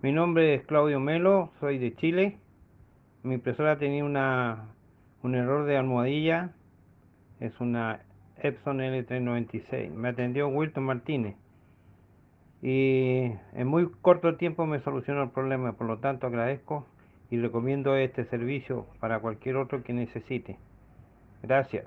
Mi nombre es Claudio Melo, soy de Chile. Mi impresora tenía una, un error de almohadilla, es una Epson L396. Me atendió Wilton Martínez y en muy corto tiempo me solucionó el problema, por lo tanto agradezco y recomiendo este servicio para cualquier otro que necesite. Gracias.